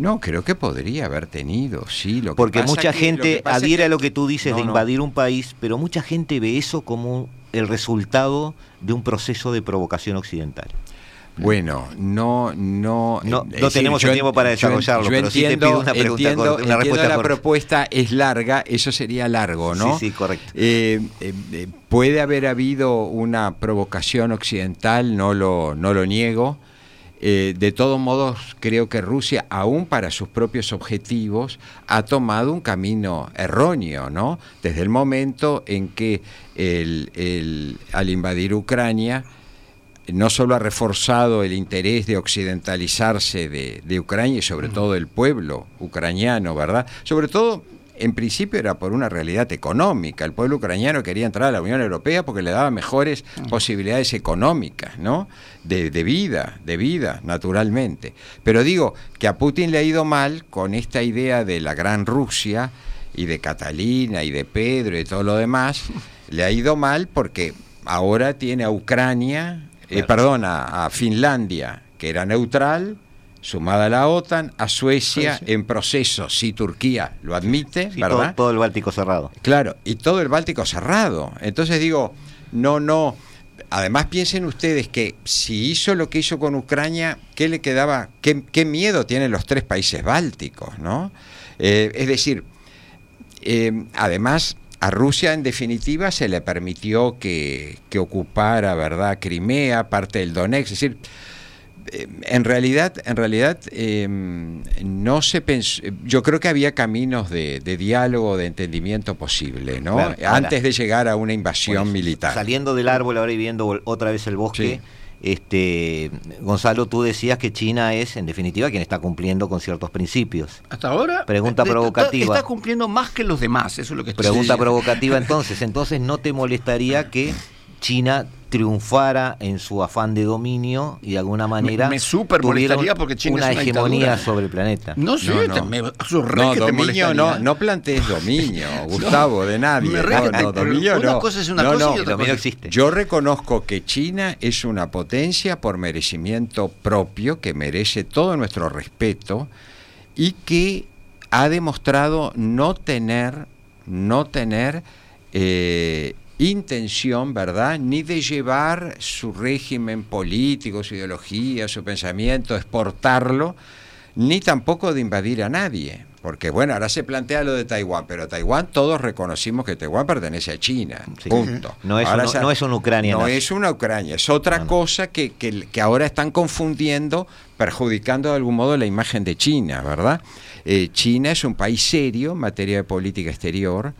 No, creo que podría haber tenido, sí. Lo que Porque pasa mucha que- gente que- a lo que tú dices No, de no. invadir un país, pero mucha gente ve eso como el resultado de un proceso de provocación occidental. Bueno, no, no. No- no tenemos el tiempo para desarrollarlo, yo pero sí te entiendo, pido una pregunta entiendo- corta, una entiendo respuesta la corta. propuesta es larga, eso sería largo, ¿no? Sí, sí, correcto. Eh, eh, eh, puede haber habido una provocación occidental, no lo, no lo niego. Eh, de todos modos, creo que Rusia, aún para sus propios objetivos, ha tomado un camino erróneo, ¿no? Desde el momento en que el- el- al invadir Ucrania, no solo ha reforzado el interés de occidentalizarse de, de Ucrania y sobre todo el pueblo ucraniano, ¿verdad? Sobre todo, en principio era por una realidad económica. El pueblo ucraniano quería entrar a la Unión Europea porque le daba mejores posibilidades económicas, ¿no? De, de vida, de vida, naturalmente. Pero digo que a Putin le ha ido mal con esta idea de la gran Rusia y de Catalina y de Pedro y todo lo demás. Le ha ido mal porque ahora tiene a Ucrania, eh, perdón, a, a Finlandia, que era neutral, sumada a la OTAN, a Suecia en proceso, si Turquía lo admite, Sí, todo, ¿verdad? todo el Báltico cerrado. Claro, y todo el Báltico cerrado. Entonces digo, no, no. Además piensen ustedes que si hizo lo que hizo con Ucrania, ¿qué le quedaba? ¿Qué, qué miedo tienen los tres países bálticos, no? Eh, es decir, eh, además a Rusia en definitiva se le permitió que, que ocupara, ¿verdad? Crimea, parte del Donetsk, es decir, en realidad, en realidad eh, no se pensó, yo creo que había caminos de, de diálogo, de entendimiento posible, ¿no? Claro, ahora- Antes de llegar a una invasión Pues, militar. Saliendo del árbol ahora y viendo otra vez el bosque, este Gonzalo, tú decías que China es, en definitiva, quien está cumpliendo con ciertos principios. Hasta ahora. Pregunta eh, está- provocativa. Está cumpliendo más que los demás, eso es lo que estoy Pregunta diciendo. provocativa entonces, entonces no te molestaría que China triunfara en su afán de dominio y de alguna manera me súper tuviera molestaría porque China una es una hegemonía dictadura. sobre el planeta. No sé, No, no. me, No, dominio no, no plantees dominio, Gustavo, de nadie. me re No, dominio una no. cosa es una No, cosa no. y otra cosa- existe. Yo reconozco que China es una potencia por merecimiento propio, que merece todo nuestro respeto y que ha demostrado no tener, no tener eh, intención, ¿verdad?, ni de llevar su régimen político, su ideología, su pensamiento, exportarlo, ni tampoco de invadir a nadie. Porque bueno, ahora se plantea lo de Taiwán, pero Taiwán todos reconocimos que Taiwán pertenece a China. Sí. Punto. No es Ahora un- se- no es una Ucrania No nazi. es una Ucrania, es otra No, no. cosa que, que- que ahora están confundiendo, perjudicando de algún modo la imagen de China, ¿verdad? Eh, China es un país serio en materia de política exterior.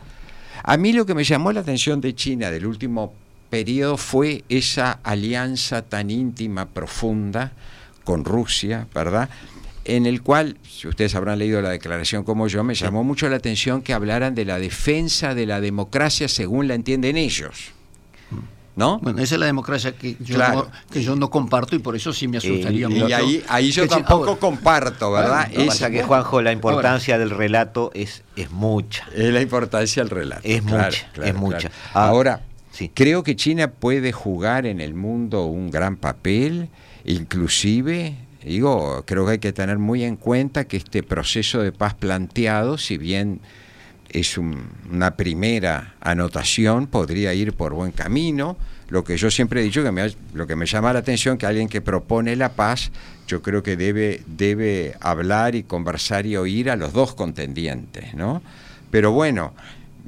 A mí lo que me llamó la atención de China del último periodo fue esa alianza tan íntima, profunda con Rusia, ¿verdad? En el cual, si ustedes habrán leído la declaración como yo, me llamó mucho la atención que hablaran de la defensa de la democracia según la entienden ellos. ¿No? Bueno, esa es la democracia que yo, Claro. no, que yo no comparto y por eso sí me asustaría mucho. Y ahí, ahí yo tampoco ahora, comparto, ¿verdad? Bueno, Lo que es, pasa que, Juanjo, la importancia del relato es, es mucha. es la importancia del relato. Es Claro, mucha, claro, es mucha. claro. Ah, Ahora, sí. creo que China puede jugar en el mundo un gran papel, inclusive, digo, creo que hay que tener muy en cuenta que este proceso de paz planteado, si bien es un- una primera anotación, podría ir por buen camino. Lo que yo siempre he dicho, que me, lo que me llama la atención, que alguien que propone la paz, yo creo que debe, debe hablar y conversar y oír a los dos contendientes, ¿no? Pero bueno,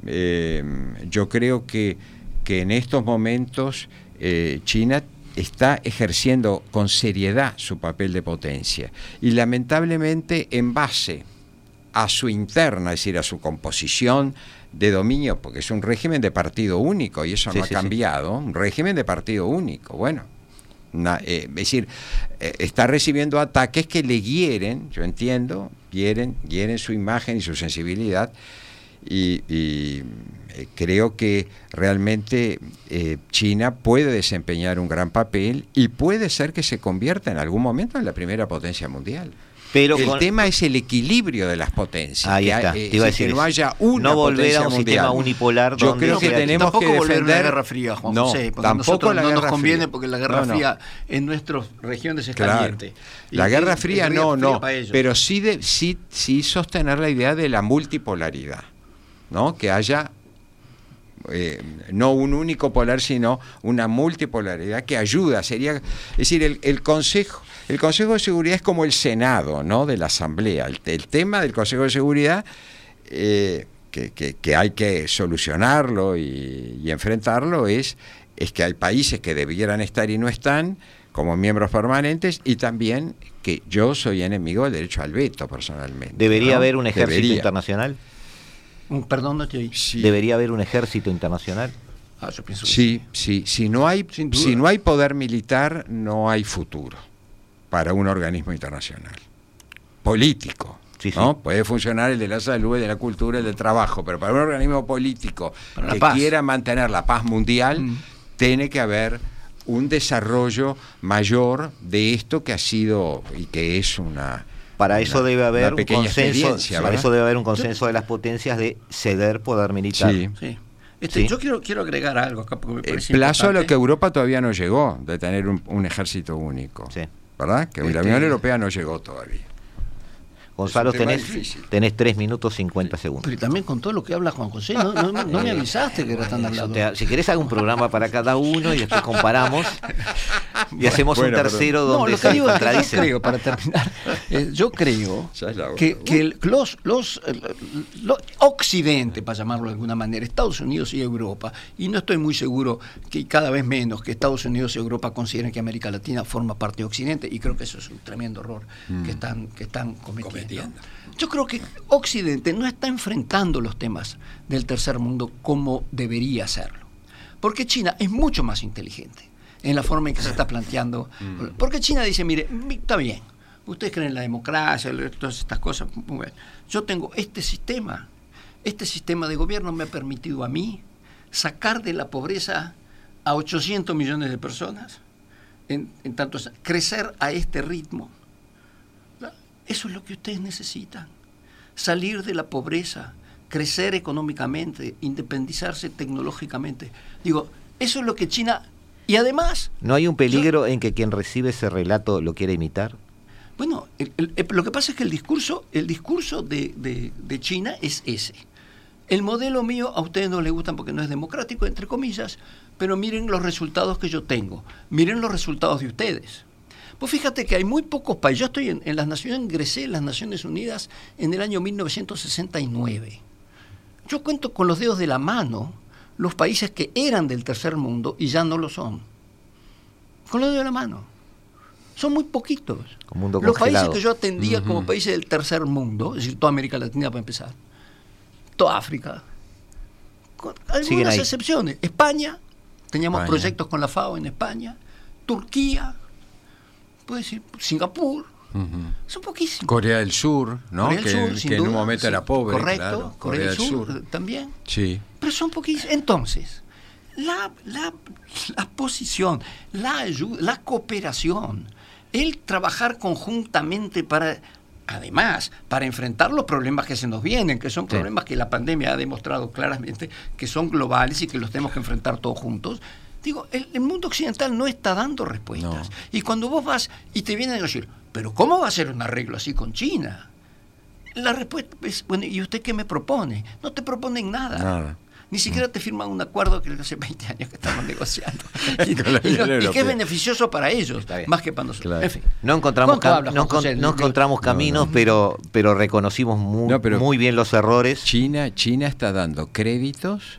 eh, yo creo que, que en estos momentos eh, China está ejerciendo con seriedad su papel de potencia y lamentablemente en base a su interna, es decir, a su composición de dominio, porque es un régimen de partido único y eso Sí, no ha sí. cambiado, un régimen de partido único. Bueno, eh, es decir, eh, está recibiendo ataques que le hieren, yo entiendo, hieren, hieren su imagen y su sensibilidad. Y, y, eh, creo que realmente eh, China puede desempeñar un gran papel y puede ser que se convierta en algún momento en la primera potencia mundial. Pero el con- tema es el equilibrio de las potencias. Ahí que, está, hay- te iba a decir, que no haya una No volver potencia a un mundial. sistema unipolar Yo donde creo que sea- tenemos Tampoco que volver defender a la Guerra Fría, Juan no, José, porque tampoco la no nos conviene Fría. porque la Guerra No, no. Fría en nuestras regiones es Claro. caliente. Y- La Guerra Fría es no, fría no, pero sí, de, sí, sí sostener la idea de la multipolaridad, ¿no? Que haya eh, no un único polar, sino una multipolaridad que ayuda. Sería, es decir, el, el Consejo, el Consejo de Seguridad es como el Senado, ¿no? De la Asamblea. El, el tema del Consejo de Seguridad eh, que, que- que hay que solucionarlo y, y enfrentarlo es, es que hay países que debieran estar y no están como miembros permanentes y también que yo soy enemigo del derecho al veto personalmente. ¿Debería ¿no? haber un ejército Debería. internacional? Un- Perdón, no te oí. Sí. ¿Debería haber un ejército internacional? Ah, yo pienso que Sí, sí. Si no hay, Sin duda. si no hay poder militar, no hay futuro para un organismo internacional. Político. Sí, sí. ¿no? Puede funcionar el de la salud, el de la cultura, el del trabajo, pero para un organismo político que paz. quiera mantener la paz mundial, Mm. tiene que haber un desarrollo mayor de esto que ha sido y que es una Para eso una- debe haber un pequeña consenso, para ¿verdad? eso debe haber un consenso de las potencias de ceder poder militar. Sí. Sí. Este, Sí. Yo quiero, quiero agregar algo acá porque me El parece plazo a lo que Europa todavía no llegó, de tener un, un ejército único. Sí. ¿Verdad? Que Este- la Unión Europea no llegó todavía. Gonzalo, tenés, tenés 3 minutos 50 segundos. Pero también con todo lo que habla Juan José, no, no- no- no me avisaste que era tan hablado. te- si querés hago un programa para cada uno y después comparamos y hacemos Bueno, un pero- tercero No, donde lo que se digo es que yo creo, para terminar, eh, yo creo que, que el- los, los, eh, Occidente, para llamarlo de alguna manera, Estados Unidos y Europa, y no estoy muy seguro que cada vez menos que Estados Unidos y Europa consideren que América Latina forma parte de Occidente, y creo que eso es un tremendo error que están, que están cometiendo. Yo creo que Occidente no está enfrentando los temas del tercer mundo como debería hacerlo. Porque China es mucho más inteligente en la forma en que se está planteando. Porque China dice, mire, mi- está bien, ustedes creen en la democracia, todas estas cosas. muy bien. Yo tengo este sistema, este sistema de gobierno me ha permitido a mí sacar de la pobreza a 800 millones de personas, en, en tanto crecer a este ritmo. Eso es lo que ustedes necesitan. Salir de la pobreza, crecer económicamente, independizarse tecnológicamente. Digo, eso es lo que China... Y además, ¿No hay un peligro en que quien recibe ese relato lo quiera imitar? bueno, el- el- el- lo que pasa es que el discurso, el discurso de, de- de China es ese. El modelo mío a ustedes no les gustan porque no es democrático, entre comillas, pero miren los resultados que yo tengo, miren los resultados de ustedes. Pues fíjate que hay muy pocos países. Yo estoy en, en las Naciones, ingresé en las Naciones Unidas en el año 1969. Yo cuento con los dedos de la mano los países que eran del tercer mundo y ya no lo son. Con los dedos de la mano. Son muy poquitos. Mundo los países que yo atendía como países del tercer mundo, es decir, toda América Latina para empezar, toda África, con algunas excepciones. España, teníamos España. proyectos con la FAO en España, Turquía, puede decir Singapur, son poquísimos. Corea del Sur, ¿no? Corea del que Sur, sin que en un momento sí, era pobre. Correcto, claro. Corea, del Sur, también. Sí. Pero son poquísimos. Entonces, la, la, la posición, la ayuda, la cooperación, el trabajar conjuntamente para, además, para enfrentar los problemas que se nos vienen, que son Sí. problemas que la pandemia ha demostrado claramente que son globales y que los tenemos que enfrentar todos juntos. Digo, el, el mundo occidental no está dando respuestas. No. Y cuando vos vas y te vienen a decir, pero ¿cómo va a ser un arreglo así con China? La respuesta es, bueno, ¿y usted qué me propone? No te proponen nada. Nada. ni siquiera te firman un acuerdo que hace 20 años que estamos negociando. Y, no- que es beneficioso para ellos, más que para nosotros. Claro. En fin. No encontramos, ¿Cuánto cam- hablas, no, José? encontramos caminos, Pero, pero reconocimos muy, No, pero- muy bien los errores. China, China está dando créditos,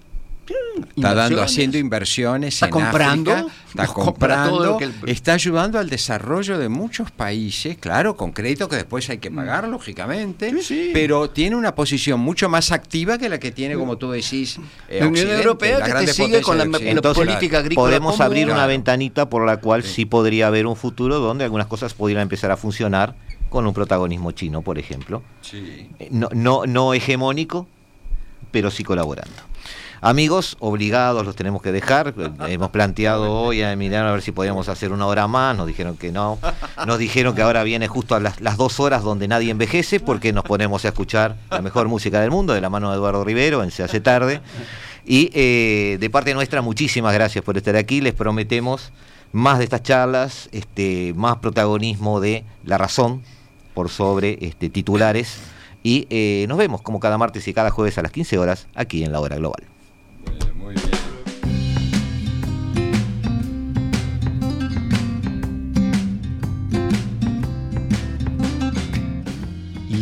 está dando, haciendo inversiones Está en comprando, África, está compra comprando, el- está ayudando al desarrollo de muchos países, claro, con créditos que después hay que pagar, lógicamente, Mm. Sí, sí. pero tiene una posición mucho más activa que la que tiene, como tú decís, eh, La Unión Europea las que te sigue con la- la política agrícola podemos común. abrir una ventanita por la cual sí. podría haber un futuro donde algunas cosas pudieran empezar a funcionar con un protagonismo chino, por ejemplo. Sí. Eh, No, no, no hegemónico, pero sí colaborando. Amigos, obligados los tenemos que dejar. Hemos planteado hoy a Emiliano a ver si podíamos hacer una hora más. Nos dijeron que no. Nos dijeron que ahora viene justo a las, las dos horas donde nadie envejece porque nos ponemos a escuchar la mejor música del mundo de la mano de Eduardo Rivero en Se hace tarde. Y eh, de parte nuestra, muchísimas gracias por estar aquí. Les prometemos más de estas charlas, este, más protagonismo de la razón por sobre este, titulares. Y eh, nos vemos como cada martes y cada jueves a las 15 horas aquí en la hora global.